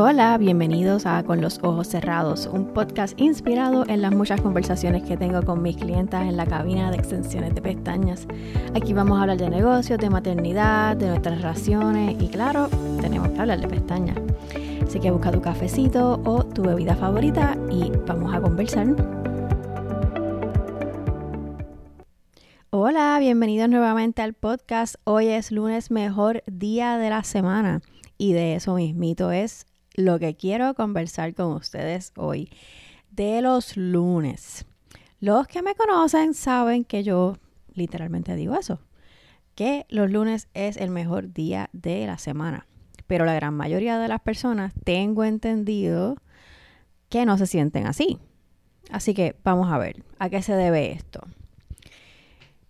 Hola, bienvenidos a Con los Ojos Cerrados, un podcast inspirado en las muchas conversaciones que tengo con mis clientas en la cabina de extensiones de pestañas. Aquí vamos a hablar de negocios, de maternidad, de nuestras relaciones y claro, tenemos que hablar de pestañas. Así que busca tu cafecito o tu bebida favorita y vamos a conversar. Hola, bienvenidos nuevamente al podcast. Hoy es lunes, mejor día de la semana. Y de eso mismito es lo que quiero conversar con ustedes hoy de los lunes. Los que me conocen saben que yo literalmente digo eso, que los lunes es el mejor día de la semana. Pero la gran mayoría de las personas tengo entendido que no se sienten así. Así que vamos a ver a qué se debe esto.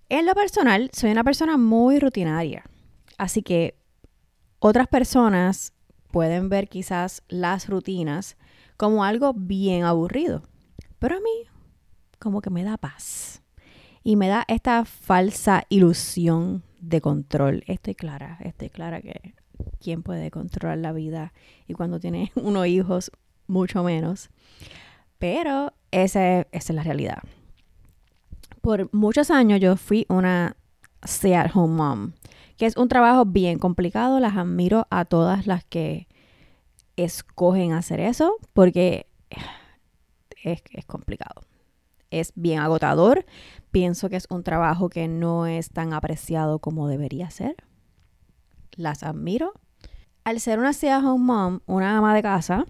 En lo personal, soy una persona muy rutinaria. Así que otras personas pueden ver quizás las rutinas como algo bien aburrido. Pero a mí como que me da paz. Y me da esta falsa ilusión de control. Estoy clara, estoy clara que quién puede controlar la vida y cuando tiene unos hijos mucho menos. Pero esa, esa es la realidad. Por muchos años yo fui una stay at home mom que es un trabajo bien complicado. Las admiro a todas las que escogen hacer eso porque es, complicado. Es bien agotador. Pienso que es un trabajo que no es tan apreciado como debería ser. Las admiro. Al ser una stay home mom, una ama de casa,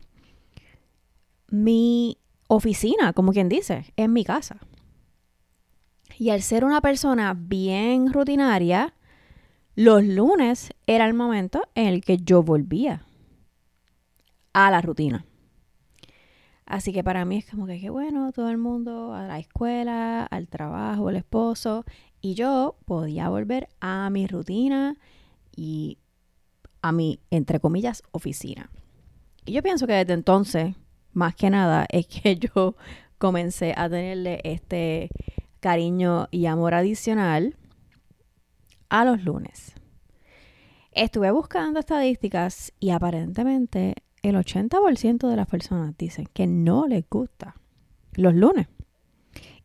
mi oficina, como quien dice, es mi casa. Y al ser una persona bien rutinaria, los lunes era el momento en el que yo volvía a la rutina. Así que para mí es como que qué bueno, todo el mundo a la escuela, al trabajo, al esposo, y yo podía volver a mi rutina y a mi, entre comillas, oficina. Y yo pienso que desde entonces, más que nada, es que yo comencé a tenerle este cariño y amor adicional a los lunes. Estuve buscando estadísticas y aparentemente el 80% de las personas dicen que no les gusta los lunes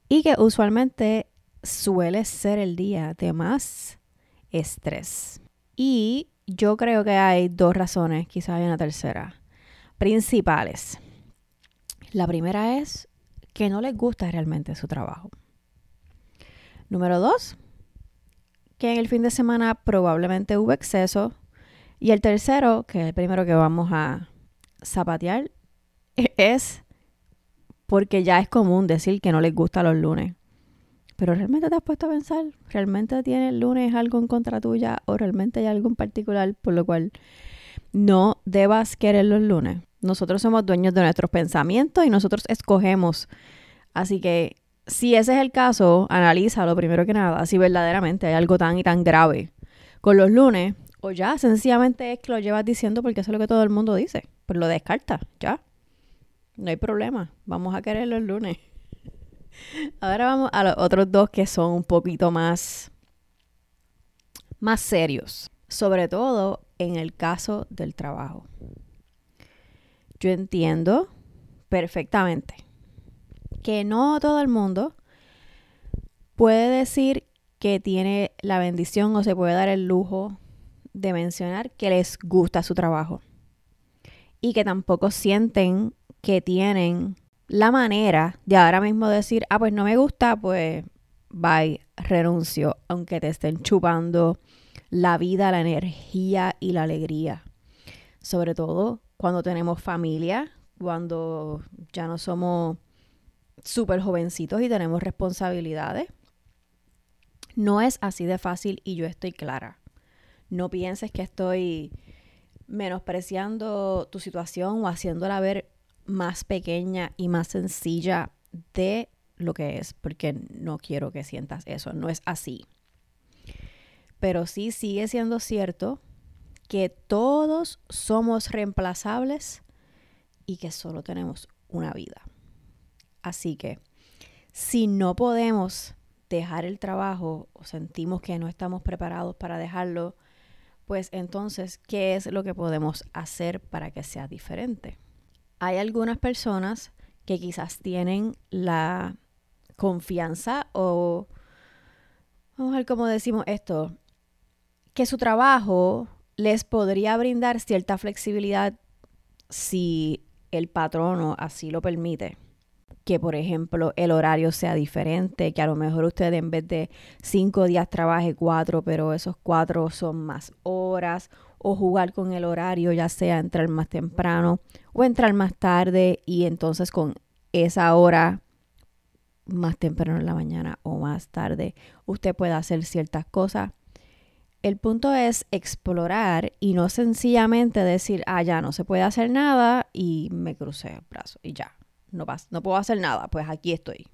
y que usualmente suele ser el día de más estrés. Y yo creo que hay dos razones, quizás hay una tercera, principales. La primera es que no les gusta realmente su trabajo. Número dos, que en el fin de semana probablemente hubo exceso. Y el tercero, que es el primero que vamos a zapatear, es porque ya es común decir que no les gusta los lunes. Pero realmente te has puesto a pensar, ¿realmente tiene el lunes algo en contra tuya o realmente hay algo en particular por lo cual no debas querer los lunes? Nosotros somos dueños de nuestros pensamientos y nosotros escogemos. Así que si ese es el caso, analízalo primero que nada, si verdaderamente hay algo tan y tan grave con los lunes, o ya sencillamente es que lo llevas diciendo porque eso es lo que todo el mundo dice, pues lo descarta, ya. No hay problema, vamos a querer los lunes. Ahora vamos a los otros dos que son un poquito más más serios, sobre todo en el caso del trabajo. Yo entiendo perfectamente que no todo el mundo puede decir que tiene la bendición o se puede dar el lujo de mencionar que les gusta su trabajo y que tampoco sienten que tienen la manera de ahora mismo decir, ah, pues no me gusta, pues bye, renuncio, aunque te estén chupando la vida, la energía y la alegría. Sobre todo cuando tenemos familia, cuando ya no somos súper jovencitos y tenemos responsabilidades. No es así de fácil y yo estoy clara. No pienses que estoy menospreciando tu situación o haciéndola ver más pequeña y más sencilla de lo que es, porque no quiero que sientas eso, no es así. Pero sí sigue siendo cierto que todos somos reemplazables y que solo tenemos una vida. Así que si no podemos dejar el trabajo o sentimos que no estamos preparados para dejarlo, pues entonces, ¿qué es lo que podemos hacer para que sea diferente? Hay algunas personas que quizás tienen la confianza o, vamos a ver cómo decimos esto, que su trabajo les podría brindar cierta flexibilidad si el patrono así lo permite. Que, por ejemplo, el horario sea diferente, que a lo mejor usted en vez de cinco días trabaje cuatro, pero esos cuatro son más horas, o jugar con el horario, ya sea entrar más temprano o entrar más tarde, y entonces con esa hora más temprano en la mañana o más tarde, usted puede hacer ciertas cosas. El punto es explorar y no sencillamente decir, ah, ya no se puede hacer nada y me crucé el brazo y ya, no, no puedo hacer nada, pues aquí estoy.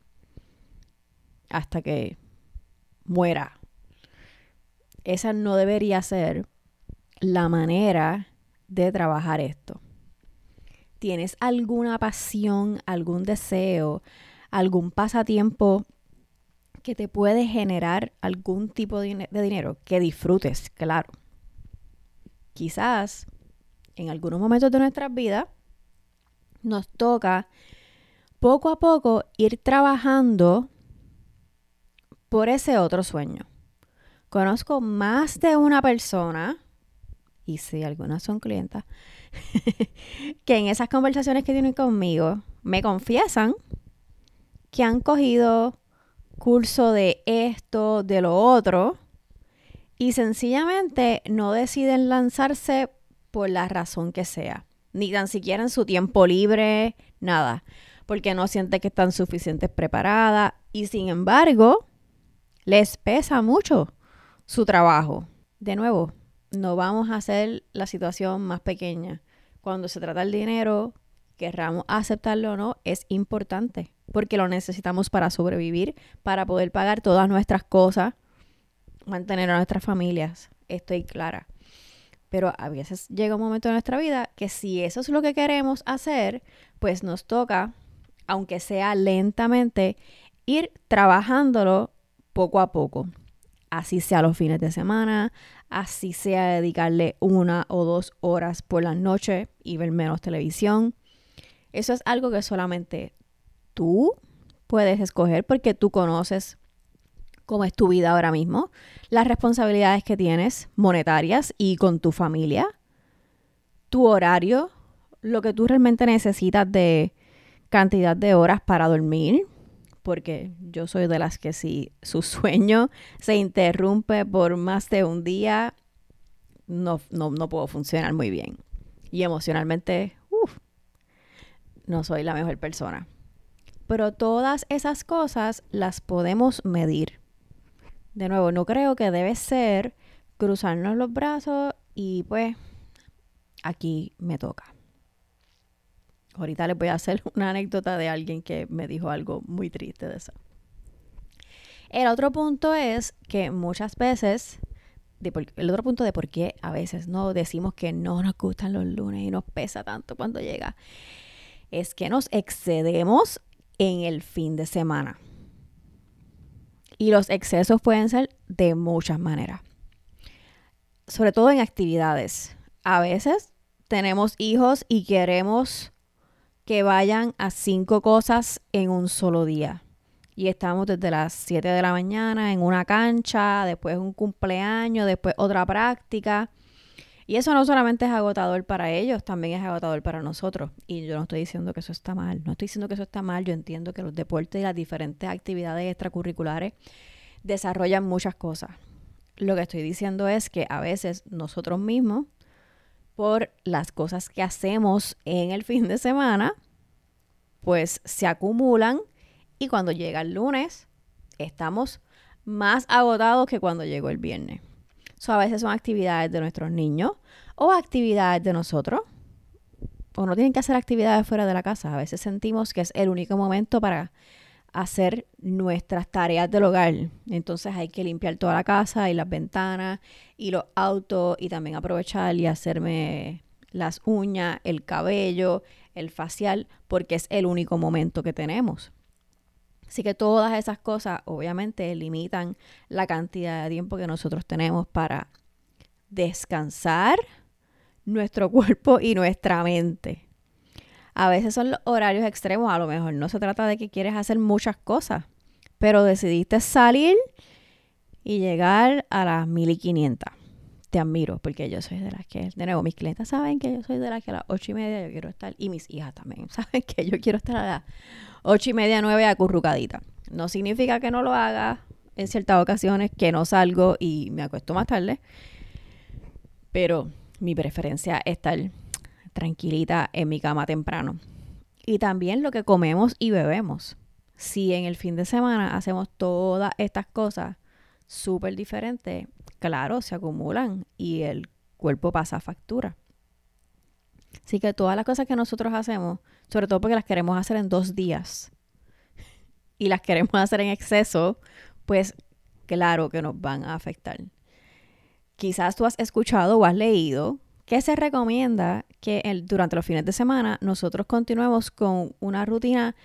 Hasta que muera. Esa no debería ser la manera de trabajar esto. ¿Tienes alguna pasión, algún deseo, algún pasatiempo que te puede generar algún tipo de, dinero que disfrutes, claro. Quizás en algunos momentos de nuestras vidas nos toca poco a poco ir trabajando por ese otro sueño. Conozco más de una persona, y si algunas son clientas, que en esas conversaciones que tienen conmigo me confiesan que han cogido curso de esto, de lo otro, y sencillamente no deciden lanzarse por la razón que sea, ni tan siquiera en su tiempo libre, nada, porque no sienten que están suficientes preparadas y sin embargo les pesa mucho su trabajo. De nuevo, no vamos a hacer la situación más pequeña. Cuando se trata del dinero, querramos aceptarlo o no, es importante porque lo necesitamos para sobrevivir, para poder pagar todas nuestras cosas, mantener a nuestras familias. Estoy clara. Pero a veces llega un momento en nuestra vida que si eso es lo que queremos hacer, pues nos toca, aunque sea lentamente, ir trabajándolo poco a poco. Así sea los fines de semana, así sea dedicarle una o dos horas por la noche y ver menos televisión. Eso es algo que solamente tú puedes escoger porque tú conoces cómo es tu vida ahora mismo, las responsabilidades que tienes monetarias y con tu familia, tu horario, lo que tú realmente necesitas de cantidad de horas para dormir, porque yo soy de las que si su sueño se interrumpe por más de un día, no, no, puedo funcionar muy bien. Y emocionalmente, uff, no soy la mejor persona. Pero todas esas cosas las podemos medir. De nuevo, no creo que debe ser cruzarnos los brazos y pues aquí me toca. Ahorita les voy a hacer una anécdota de alguien que me dijo algo muy triste de eso. El otro punto es que muchas veces, el otro punto de por qué a veces no decimos que no nos gustan los lunes y nos pesa tanto cuando llega, es que nos excedemos en el fin de semana. Y los excesos pueden ser de muchas maneras. Sobre todo en actividades. A veces tenemos hijos y queremos que vayan a cinco cosas en un solo día. Y estamos desde las 7 de la mañana en una cancha, después un cumpleaños, después otra práctica. Y eso no solamente es agotador para ellos, también es agotador para nosotros. Y yo no estoy diciendo que eso está mal, no estoy diciendo que eso está mal, yo entiendo que los deportes y las diferentes actividades extracurriculares desarrollan muchas cosas. Lo que estoy diciendo es que a veces nosotros mismos, por las cosas que hacemos en el fin de semana, pues se acumulan y cuando llega el lunes estamos más agotados que cuando llegó el viernes a veces son actividades de nuestros niños o actividades de nosotros. O no tienen que hacer actividades fuera de la casa. A veces sentimos que es el único momento para hacer nuestras tareas del hogar. Entonces hay que limpiar toda la casa y las ventanas y los autos y también aprovechar y hacerme las uñas, el cabello, el facial, porque es el único momento que tenemos. Así que todas esas cosas obviamente limitan la cantidad de tiempo que nosotros tenemos para descansar nuestro cuerpo y nuestra mente. A veces son los horarios extremos, a lo mejor no se trata de que quieres hacer muchas cosas, pero decidiste salir y llegar a las 1500. Te admiro porque yo soy de las que, de nuevo, mis clientes saben que yo soy de las que a las ocho y media yo quiero estar, y mis hijas también saben que yo quiero estar a las ocho y media, nueve acurrucadita. No significa que no lo haga en ciertas ocasiones, que no salgo y me acuesto más tarde, pero mi preferencia es estar tranquilita en mi cama temprano. Y también lo que comemos y bebemos. Si en el fin de semana hacemos todas estas cosas súper diferentes, claro, se acumulan y el cuerpo pasa factura. Así que todas las cosas que nosotros hacemos, sobre todo porque las queremos hacer en dos días y las queremos hacer en exceso, pues claro que nos van a afectar. Quizás tú has escuchado o has leído que se recomienda que durante los fines de semana nosotros continuemos con una rutina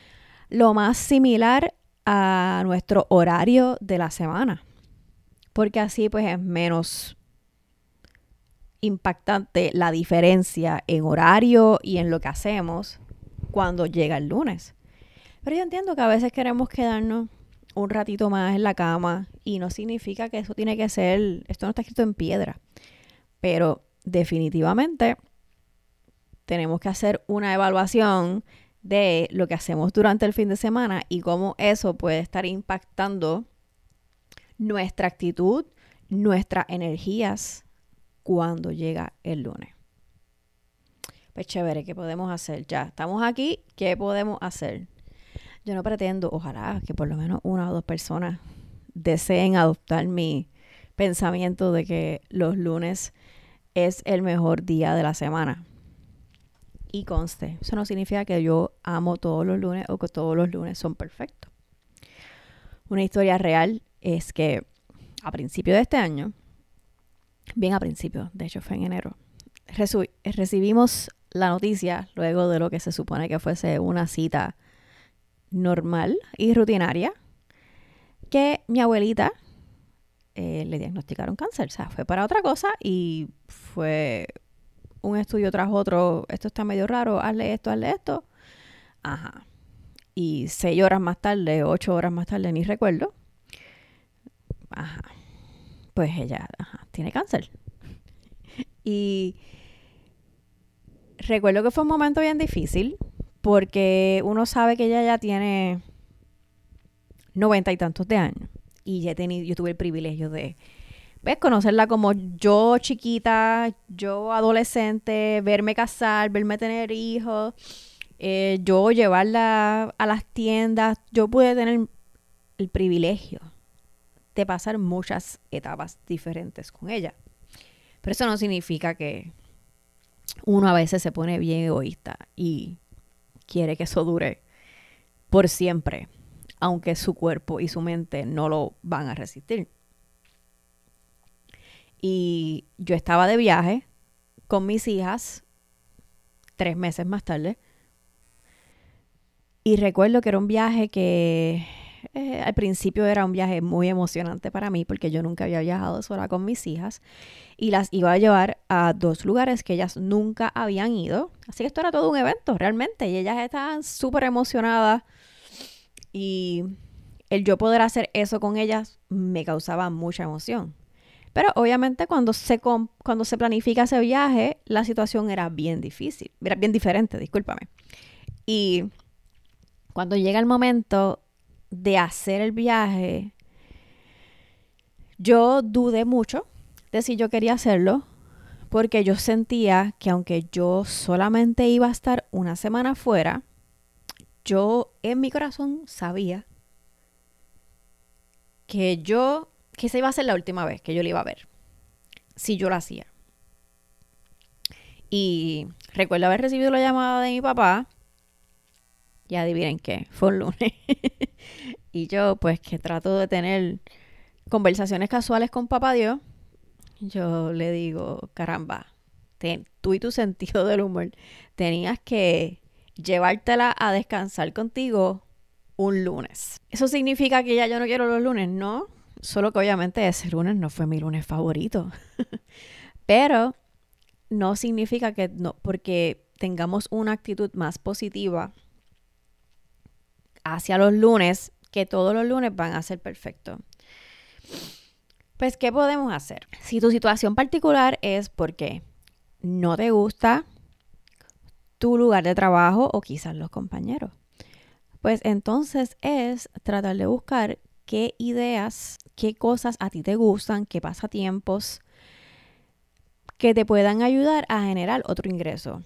lo más similar a nuestro horario de la semana. Porque así pues es menos impactante la diferencia en horario y en lo que hacemos cuando llega el lunes. Pero yo entiendo que a veces queremos quedarnos un ratito más en la cama y no significa que eso tiene que ser, esto no está escrito en piedra, pero definitivamente tenemos que hacer una evaluación de lo que hacemos durante el fin de semana y cómo eso puede estar impactando nuestra actitud, nuestras energías cuando llega el lunes. Pues chévere, ¿qué podemos hacer? Ya estamos aquí, ¿qué podemos hacer? Yo no pretendo, ojalá que por lo menos una o dos personas deseen adoptar mi pensamiento de que los lunes es el mejor día de la semana. Y conste, eso no significa que yo amo todos los lunes o que todos los lunes son perfectos. Una historia real es que a principio de este año, bien a principio, de hecho fue en enero, recibimos la noticia luego de lo que se supone que fuese una cita normal y rutinaria que mi abuelita eh, le diagnosticaron cáncer. O sea, fue para otra cosa y fue un estudio tras otro. Esto está medio raro, hazle esto, hazle esto. Ajá. Y seis horas más tarde, ocho horas más tarde, ni recuerdo. Ajá. Pues ella tiene cáncer. Y recuerdo que fue un momento bien difícil porque uno sabe que ella ya tiene noventa y tantos de años y ya tenido, yo tuve el privilegio de ¿ves? conocerla como yo chiquita, yo adolescente, verme casar, verme tener hijos, eh, yo llevarla a las tiendas, yo pude tener el privilegio de pasar muchas etapas diferentes con ella. Pero eso no significa que uno a veces se pone bien egoísta y quiere que eso dure por siempre, aunque su cuerpo y su mente no lo van a resistir. Y yo estaba de viaje con mis hijas tres meses más tarde. Y recuerdo que era un viaje que eh, al principio era un viaje muy emocionante para mí porque yo nunca había viajado sola con mis hijas y las iba a llevar a dos lugares que ellas nunca habían ido. Así que esto era todo un evento realmente y ellas estaban súper emocionadas y el yo poder hacer eso con ellas me causaba mucha emoción. Pero obviamente cuando se, cuando se planifica ese viaje, la situación era bien difícil, era bien diferente, discúlpame. Y cuando llega el momento de hacer el viaje, yo dudé mucho de si yo quería hacerlo, porque yo sentía que aunque yo solamente iba a estar una semana fuera, yo en mi corazón sabía que yo, que esa iba a ser la última vez que yo le iba a ver, si yo lo hacía. Y recuerdo haber recibido la llamada de mi papá. Y adivinen qué, fue un lunes. y yo, pues que trato de tener conversaciones casuales con papá Dios, yo le digo, caramba, tú y tu sentido del humor tenías que llevártela a descansar contigo un lunes. ¿Eso significa que ya yo no quiero los lunes? No, solo que obviamente ese lunes no fue mi lunes favorito. Pero no significa que no, porque tengamos una actitud más positiva hacia los lunes, que todos los lunes van a ser perfectos. Pues, ¿qué podemos hacer? Si tu situación particular es porque no te gusta tu lugar de trabajo o quizás los compañeros, pues entonces es tratar de buscar qué ideas, qué cosas a ti te gustan, qué pasatiempos que te puedan ayudar a generar otro ingreso.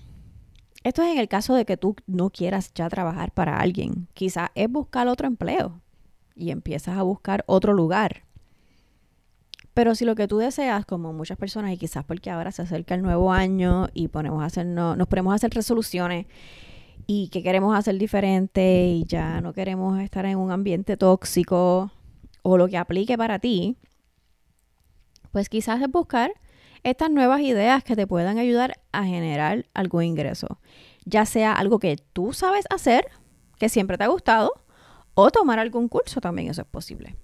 Esto es en el caso de que tú no quieras ya trabajar para alguien. Quizás es buscar otro empleo y empiezas a buscar otro lugar. Pero si lo que tú deseas, como muchas personas, y quizás porque ahora se acerca el nuevo año y ponemos a hacer, nos ponemos a hacer resoluciones y que queremos hacer diferente y ya no queremos estar en un ambiente tóxico o lo que aplique para ti, pues quizás es buscar estas nuevas ideas que te puedan ayudar a generar algún ingreso. Ya sea algo que tú sabes hacer, que siempre te ha gustado, o tomar algún curso también, eso es posible.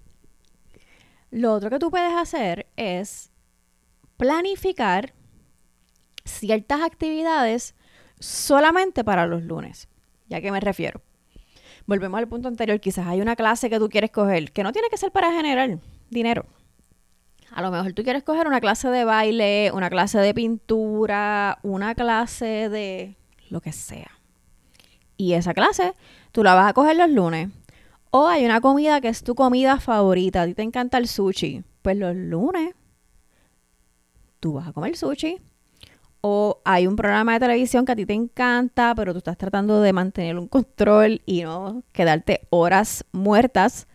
Lo otro que tú puedes hacer es planificar ciertas actividades solamente para los lunes. ¿Ya que me refiero? Volvemos al punto anterior. Quizás hay una clase que tú quieres coger que no tiene que ser para generar dinero. A lo mejor tú quieres coger una clase de baile, una clase de pintura, una clase de lo que sea. Y esa clase tú la vas a coger los lunes. O hay una comida que es tu comida favorita, a ti te encanta el sushi. Pues los lunes tú vas a comer sushi. O hay un programa de televisión que a ti te encanta, pero tú estás tratando de mantener un control y no quedarte horas muertas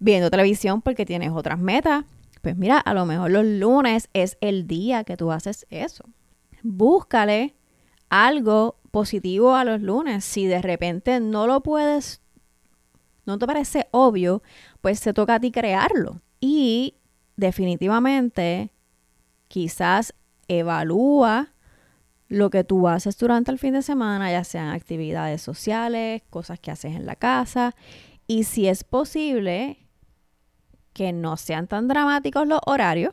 viendo televisión porque tienes otras metas. Pues mira, a lo mejor los lunes es el día que tú haces eso. Búscale algo positivo a los lunes. Si de repente no lo puedes no te parece obvio, pues se toca a ti crearlo. Y definitivamente, quizás evalúa lo que tú haces durante el fin de semana, ya sean actividades sociales, cosas que haces en la casa. Y si es posible, que no sean tan dramáticos los horarios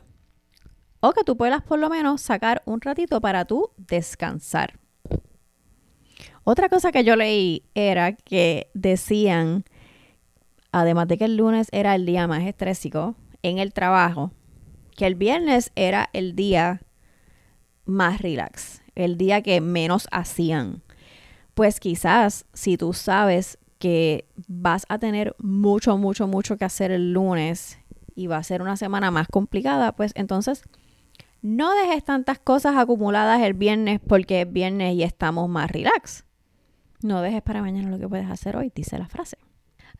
o que tú puedas por lo menos sacar un ratito para tú descansar. Otra cosa que yo leí era que decían además de que el lunes era el día más estrésico en el trabajo, que el viernes era el día más relax, el día que menos hacían. Pues quizás si tú sabes que vas a tener mucho, mucho, mucho que hacer el lunes y va a ser una semana más complicada, pues entonces no dejes tantas cosas acumuladas el viernes porque es viernes y estamos más relax. No dejes para mañana lo que puedes hacer hoy, dice la frase.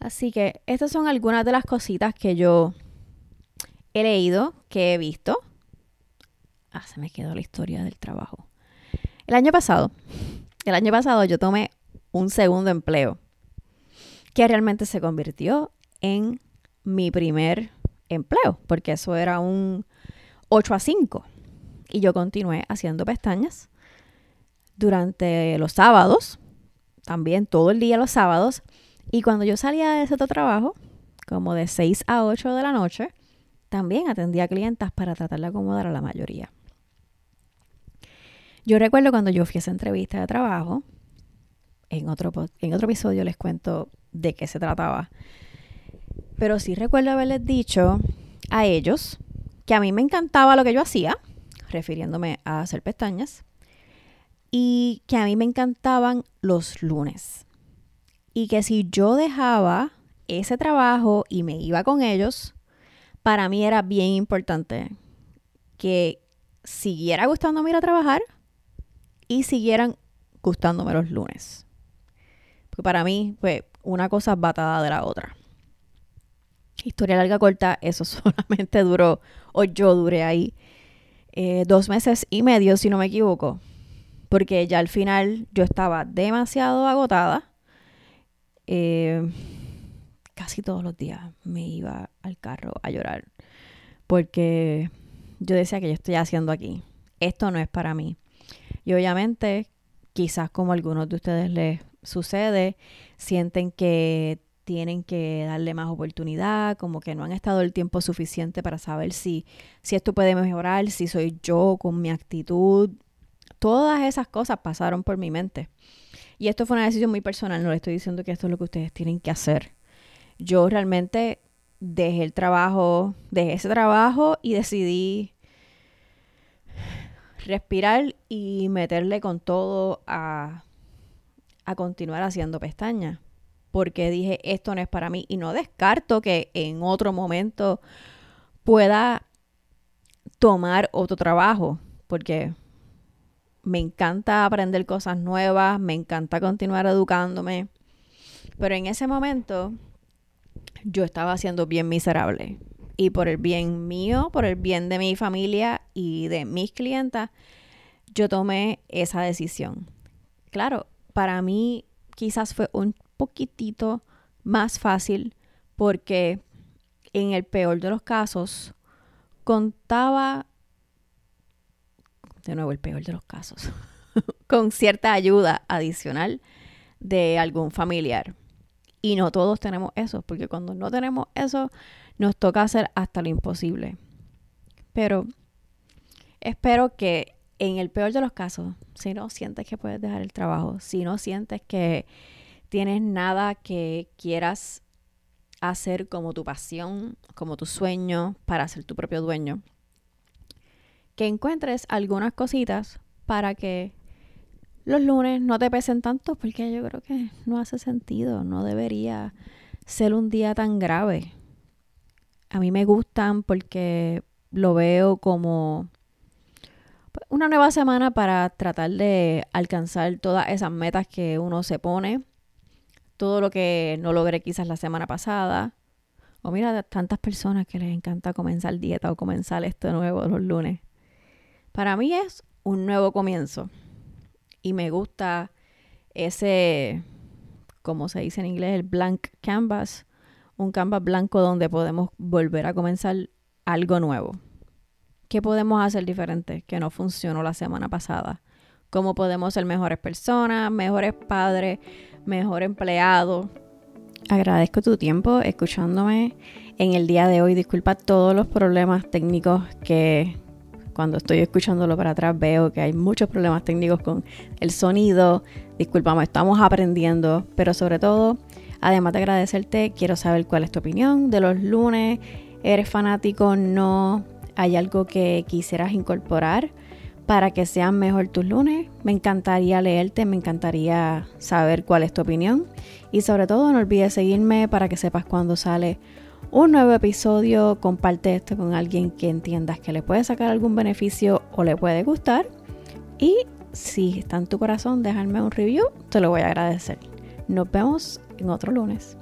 Así que estas son algunas de las cositas que yo he leído, que he visto. Ah, se me quedó la historia del trabajo. El año pasado, el año pasado yo tomé un segundo empleo que realmente se convirtió en mi primer empleo, porque eso era un 8 a 5. Y yo continué haciendo pestañas durante los sábados, también todo el día los sábados, y cuando yo salía de ese otro trabajo, como de 6 a 8 de la noche, también atendía clientas para tratar de acomodar a la mayoría. Yo recuerdo cuando yo fui a esa entrevista de trabajo, en otro, en otro episodio les cuento de qué se trataba, pero sí recuerdo haberles dicho a ellos que a mí me encantaba lo que yo hacía, refiriéndome a hacer pestañas, y que a mí me encantaban los lunes y que si yo dejaba ese trabajo y me iba con ellos, para mí era bien importante que siguiera gustándome ir a trabajar y siguieran gustándome los lunes. Porque para mí, fue una cosa batada de la otra. Historia larga corta, eso solamente duró, o yo duré ahí, eh, dos meses y medio, si no me equivoco. Porque ya al final yo estaba demasiado agotada eh, casi todos los días me iba al carro a llorar porque yo decía que yo estoy haciendo aquí. Esto no es para mí. Y obviamente, quizás como a algunos de ustedes les sucede, sienten que tienen que darle más oportunidad, como que no han estado el tiempo suficiente para saber si, si esto puede mejorar, si soy yo con mi actitud. Todas esas cosas pasaron por mi mente. Y esto fue una decisión muy personal, no le estoy diciendo que esto es lo que ustedes tienen que hacer. Yo realmente dejé el trabajo, dejé ese trabajo y decidí respirar y meterle con todo a, a continuar haciendo pestañas. Porque dije, esto no es para mí. Y no descarto que en otro momento pueda tomar otro trabajo. Porque me encanta aprender cosas nuevas, me encanta continuar educándome. Pero en ese momento yo estaba siendo bien miserable. Y por el bien mío, por el bien de mi familia y de mis clientas, yo tomé esa decisión. Claro, para mí quizás fue un poquitito más fácil porque en el peor de los casos contaba, de nuevo el peor de los casos, con cierta ayuda adicional de algún familiar. Y no todos tenemos eso, porque cuando no tenemos eso, nos toca hacer hasta lo imposible. Pero espero que en el peor de los casos, si no sientes que puedes dejar el trabajo, si no sientes que tienes nada que quieras hacer como tu pasión, como tu sueño, para ser tu propio dueño, que encuentres algunas cositas para que los lunes no te pesen tanto, porque yo creo que no hace sentido, no debería ser un día tan grave. A mí me gustan porque lo veo como una nueva semana para tratar de alcanzar todas esas metas que uno se pone, todo lo que no logré quizás la semana pasada. O mira, tantas personas que les encanta comenzar dieta o comenzar esto nuevo los lunes. Para mí es un nuevo comienzo y me gusta ese, como se dice en inglés, el blank canvas, un canvas blanco donde podemos volver a comenzar algo nuevo. ¿Qué podemos hacer diferente que no funcionó la semana pasada? ¿Cómo podemos ser mejores personas, mejores padres, mejor empleados? Agradezco tu tiempo escuchándome en el día de hoy. Disculpa todos los problemas técnicos que cuando estoy escuchándolo para atrás veo que hay muchos problemas técnicos con el sonido. Disculpame, estamos aprendiendo, pero sobre todo, además de agradecerte, quiero saber cuál es tu opinión de los lunes. ¿Eres fanático? ¿No? ¿Hay algo que quisieras incorporar para que sean mejor tus lunes? Me encantaría leerte, me encantaría saber cuál es tu opinión. Y sobre todo, no olvides seguirme para que sepas cuando sale un nuevo episodio, comparte esto con alguien que entiendas que le puede sacar algún beneficio o le puede gustar. Y si está en tu corazón, dejarme un review, te lo voy a agradecer. Nos vemos en otro lunes.